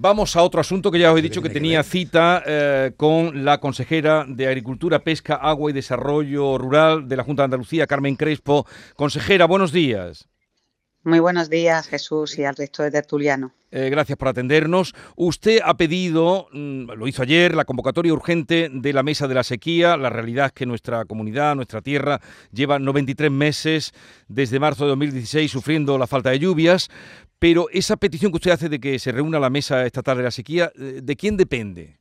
Vamos a otro asunto que ya os he dicho que tenía cita eh, con la consejera de Agricultura, Pesca, Agua y Desarrollo Rural de la Junta de Andalucía, Carmen Crespo. Consejera, buenos días. Muy buenos días, Jesús, y al resto de tertuliano. Eh, gracias por atendernos. Usted ha pedido, mm, lo hizo ayer, la convocatoria urgente de la Mesa de la Sequía. La realidad es que nuestra comunidad, nuestra tierra, lleva 93 meses desde marzo de 2016 sufriendo la falta de lluvias. Pero esa petición que usted hace de que se reúna la Mesa Estatal de la Sequía, eh, ¿de quién depende?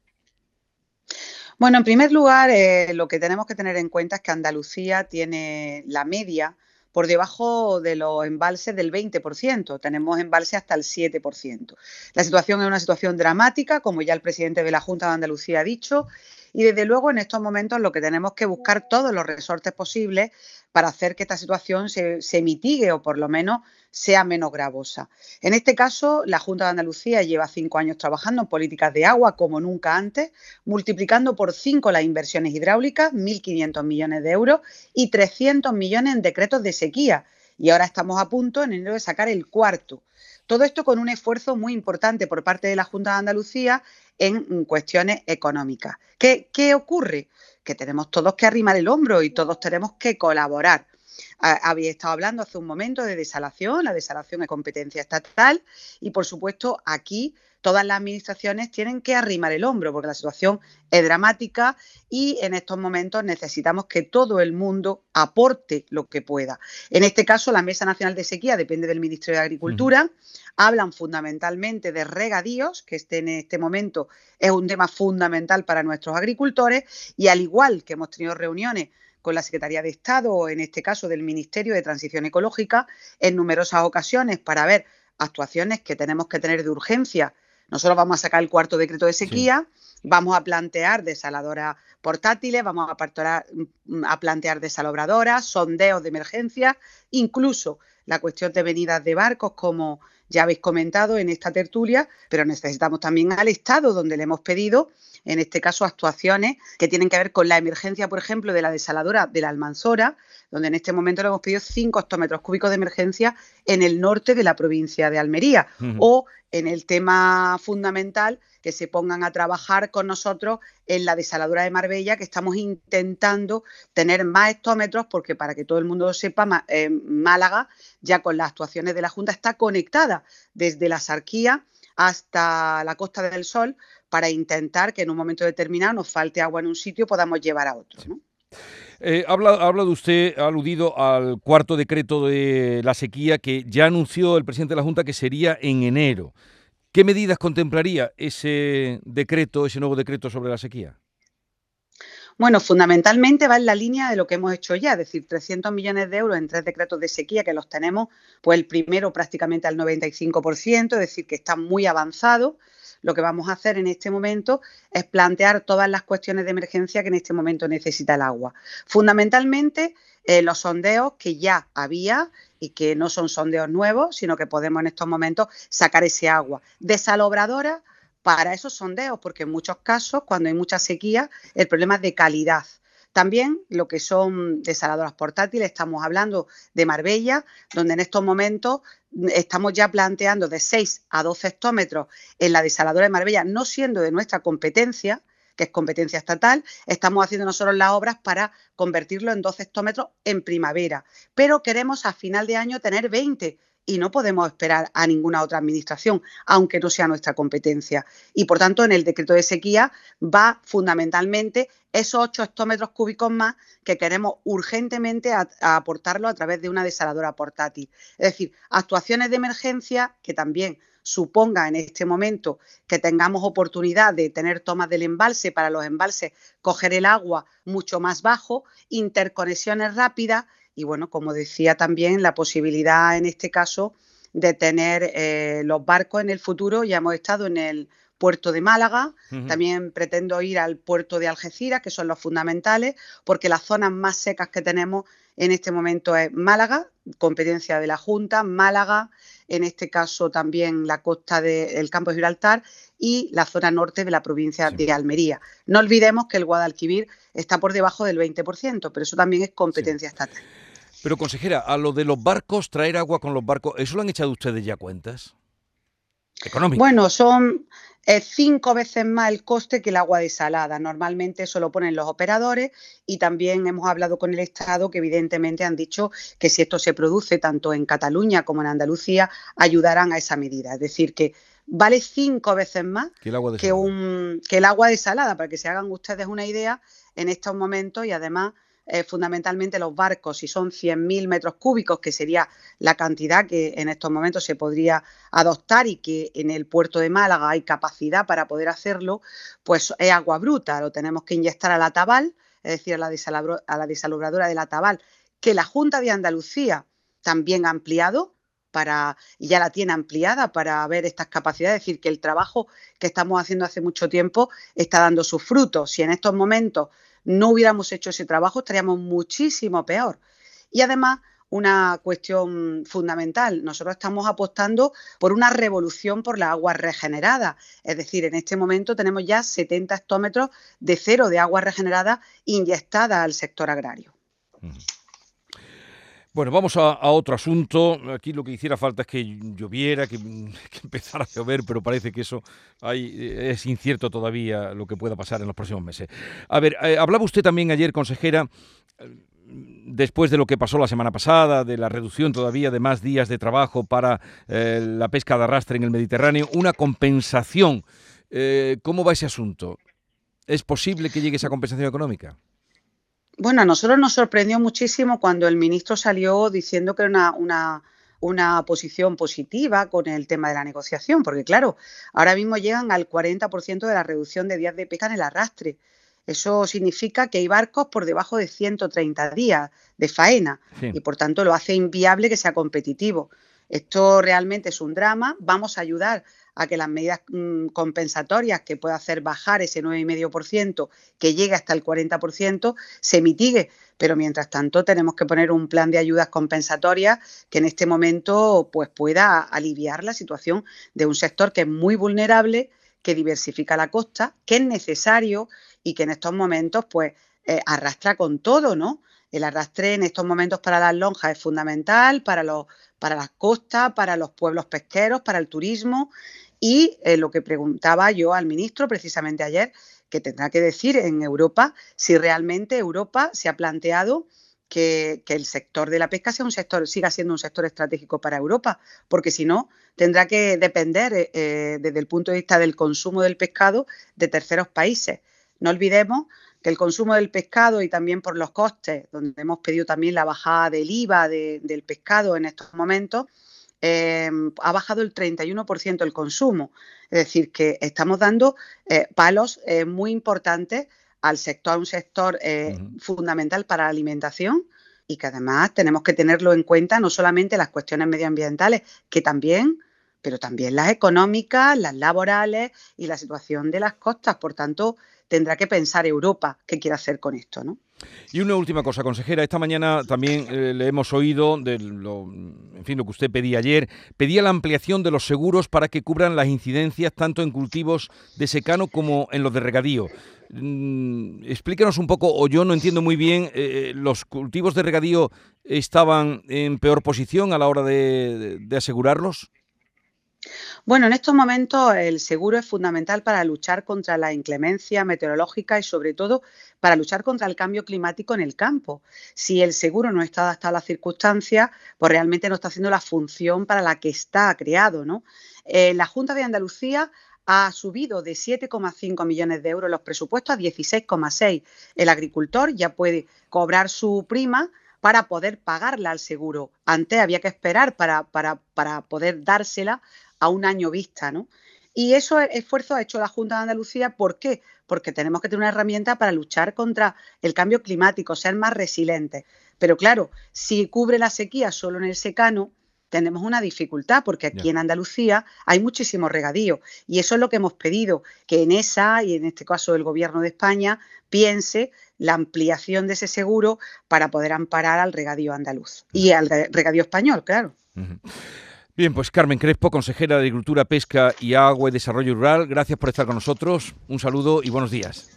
Bueno, en primer lugar, eh, lo que tenemos que tener en cuenta es que Andalucía tiene la media por debajo de los embalses del 20%. Tenemos embalses hasta el 7%. La situación es una situación dramática, como ya el presidente de la Junta de Andalucía ha dicho, y desde luego en estos momentos lo que tenemos que buscar todos los resortes posibles para hacer que esta situación se, se mitigue o por lo menos sea menos gravosa. En este caso, la Junta de Andalucía lleva cinco años trabajando en políticas de agua como nunca antes, multiplicando por cinco las inversiones hidráulicas, 1.500 millones de euros y 300 millones en decretos de sequía. Y ahora estamos a punto en enero de sacar el cuarto. Todo esto con un esfuerzo muy importante por parte de la Junta de Andalucía en cuestiones económicas. ¿Qué, qué ocurre? Que tenemos todos que arrimar el hombro y todos tenemos que colaborar había estado hablando hace un momento de desalación, la desalación es competencia estatal y por supuesto aquí todas las administraciones tienen que arrimar el hombro porque la situación es dramática y en estos momentos necesitamos que todo el mundo aporte lo que pueda. En este caso, la Mesa Nacional de Sequía depende del Ministerio de Agricultura. Hablan fundamentalmente de regadíos, que este, en este momento es un tema fundamental para nuestros agricultores y al igual que hemos tenido reuniones con la Secretaría de Estado, o en este caso del Ministerio de Transición Ecológica, en numerosas ocasiones para ver actuaciones que tenemos que tener de urgencia. Nosotros vamos a sacar el cuarto decreto de sequía, vamos a plantear desaladoras portátiles, vamos a, a plantear desalobradoras, sondeos de emergencia, incluso la cuestión de venidas de barcos, como ya habéis comentado en esta tertulia, pero necesitamos también al Estado, donde le hemos pedido en este caso actuaciones que tienen que ver con la emergencia, por ejemplo, de la desaladora de la Almanzora, donde en este momento le hemos pedido 5 hectómetros cúbicos de emergencia en el norte de la provincia de Almería, o en el tema fundamental que se pongan a trabajar con nosotros en la desaladora de Marbella, que estamos intentando tener más hectómetros, porque para que todo el mundo lo sepa, eh, Málaga, ya con las actuaciones de la Junta, está conectada desde la Sarquía hasta la Costa del Sol para intentar que en un momento determinado nos falte agua en un sitio y podamos llevar a otro. Eh, habla, habla de usted, ha aludido al cuarto decreto de la sequía que ya anunció el presidente de la Junta que sería en enero. ¿Qué medidas contemplaría ese decreto, ese nuevo decreto sobre la sequía? Bueno, fundamentalmente va en la línea de lo que hemos hecho ya, es decir, 300 millones de euros en tres decretos de sequía que los tenemos, pues el primero prácticamente al 95%, es decir, que está muy avanzado. Lo que vamos a hacer en este momento es plantear todas las cuestiones de emergencia que en este momento necesita el agua. Fundamentalmente, eh, los sondeos que ya había y que no son sondeos nuevos, sino que podemos en estos momentos sacar ese agua. Desalobradora para esos sondeos, porque en muchos casos, cuando hay mucha sequía, el problema es de calidad. También lo que son desaladoras portátiles, estamos hablando de Marbella, donde en estos momentos estamos ya planteando de 6 a 12 hectómetros en la desaladora de Marbella, no siendo de nuestra competencia, que es competencia estatal, estamos haciendo nosotros las obras para convertirlo en 12 hectómetros en primavera, pero queremos a final de año tener 20 y no podemos esperar a ninguna otra administración, aunque no sea nuestra competencia. Y por tanto, en el decreto de sequía va fundamentalmente esos 8 hectómetros cúbicos más que queremos urgentemente aportarlo a través de una desaladora portátil. Es decir, actuaciones de emergencia que también suponga en este momento que tengamos oportunidad de tener tomas del embalse para los embalses coger el agua mucho más bajo, interconexiones rápidas y bueno, como decía también, la posibilidad en este caso de tener eh, los barcos en el futuro. Ya hemos estado en el puerto de Málaga, también pretendo ir al puerto de Algeciras, que son los fundamentales, porque las zonas más secas que tenemos en este momento es Málaga, competencia de la Junta, Málaga, en este caso también la costa del campo de Gibraltar y la zona norte de la provincia de Almería. No olvidemos que el Guadalquivir está por debajo del 20%, pero eso también es competencia estatal. Pero consejera, a lo de los barcos, traer agua con los barcos, ¿eso lo han echado ustedes ya cuentas? Bueno, son es cinco veces más el coste que el agua desalada. Normalmente eso lo ponen los operadores y también hemos hablado con el Estado que evidentemente han dicho que si esto se produce tanto en Cataluña como en Andalucía ayudarán a esa medida. Es decir, que vale cinco veces más que el agua que, un, que el agua desalada, para que se hagan ustedes una idea en estos momentos y además eh, fundamentalmente los barcos, si son 100.000 metros cúbicos, que sería la cantidad que en estos momentos se podría adoptar y que en el puerto de Málaga hay capacidad para poder hacerlo, pues es agua bruta, lo tenemos que inyectar a la Tabal, es decir, a la, a la desalubradora de la Tabal, que la Junta de Andalucía también ha ampliado, para, ya la tiene ampliada para ver estas capacidades, es decir, que el trabajo que estamos haciendo hace mucho tiempo está dando sus frutos. Si en estos momentos no hubiéramos hecho ese trabajo, estaríamos muchísimo peor. Y además, una cuestión fundamental. Nosotros estamos apostando por una revolución por la agua regenerada. Es decir, en este momento tenemos ya 70 hectómetros de cero de agua regenerada inyectada al sector agrario. Bueno, vamos a, otro asunto. Aquí lo que hiciera falta es que lloviera, que, empezara a llover, pero parece que eso eh, es incierto todavía lo que pueda pasar en los próximos meses. A ver, eh, hablaba usted también ayer, consejera, después de lo que pasó la semana pasada, de la reducción todavía de más días de trabajo para eh, la pesca de arrastre en el Mediterráneo, una compensación. ¿Cómo va ese asunto? ¿Es posible que llegue esa compensación económica? Bueno, a nosotros nos sorprendió muchísimo cuando el ministro salió diciendo que era una, una, posición positiva con el tema de la negociación, porque claro, ahora mismo llegan al 40% de la reducción de días de pesca en el arrastre. Eso significa que hay barcos por debajo de 130 días de faena y por tanto lo hace inviable que sea competitivo. Esto realmente es un drama. Vamos a ayudar a que las medidas mm, compensatorias que pueda hacer bajar ese 9,5%, que llegue hasta el 40%, se mitigue. Pero mientras tanto tenemos que poner un plan de ayudas compensatorias que en este momento pues, pueda aliviar la situación de un sector que es muy vulnerable, que diversifica la costa, que es necesario y que en estos momentos pues eh, arrastra con todo, ¿no? El arrastre en estos momentos para las lonjas es fundamental, para, los, para las costas, para los pueblos pesqueros, para el turismo y eh, lo que preguntaba yo al ministro precisamente ayer, que tendrá que decir en Europa si realmente Europa se ha planteado que, el sector de la pesca sea un sector, siga siendo un sector estratégico para Europa, porque si no, tendrá que depender eh, eh, desde el punto de vista del consumo del pescado de terceros países. No olvidemos que el consumo del pescado y también por los costes, donde hemos pedido también la bajada del IVA del pescado en estos momentos, Em, ha bajado el 31% el consumo. Es decir, que estamos dando eh, palos eh, muy importantes al sector, un sector eh, fundamental para la alimentación y que además tenemos que tenerlo en cuenta no solamente las cuestiones medioambientales, que también, pero también las económicas, las laborales y la situación de las costas. Por tanto, tendrá que pensar Europa qué quiere hacer con esto, ¿no? Y una última cosa, consejera. Esta mañana también eh, le hemos oído de lo, en fin, lo que usted pedía ayer. Pedía la ampliación de los seguros para que cubran las incidencias tanto en cultivos de secano como en los de regadío. Mm, explíquenos un poco, o yo no entiendo muy bien, eh, eh, ¿los cultivos de regadío estaban en peor posición a la hora de asegurarlos? Bueno, en estos momentos el seguro es fundamental para luchar contra la inclemencia meteorológica y sobre todo para luchar contra el cambio climático en el campo. Si el seguro no está adaptado a las circunstancias, pues realmente no está haciendo la función para la que está creado. ¿no? Eh, la Junta de Andalucía ha subido de 7,5 millones de euros los presupuestos a 16,6. El agricultor ya puede cobrar su prima para poder pagarla al seguro. Antes había que esperar para, para, para poder dársela a un año vista, ¿no? Y eso esfuerzo ha hecho la Junta de Andalucía. ¿Por qué? Porque tenemos que tener una herramienta para luchar contra el cambio climático, ser más resilientes. Pero claro, si cubre la sequía solo en el secano, tenemos una dificultad porque aquí en Andalucía hay muchísimo regadío y eso es lo que hemos pedido, que en esa y en este caso el Gobierno de España piense la ampliación de ese seguro para poder amparar al regadío andaluz y al regadío español, claro. Bien, pues Carmen Crespo, consejera de Agricultura, Pesca y Agua y Desarrollo Rural, gracias por estar con nosotros. Un saludo y buenos días.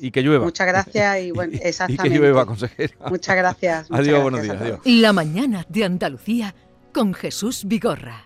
Y que llueva. Muchas gracias y bueno, exactamente. y que llueva, consejera. Muchas gracias. adiós, buenos días. Adiós. La mañana de Andalucía con Jesús Vigorra.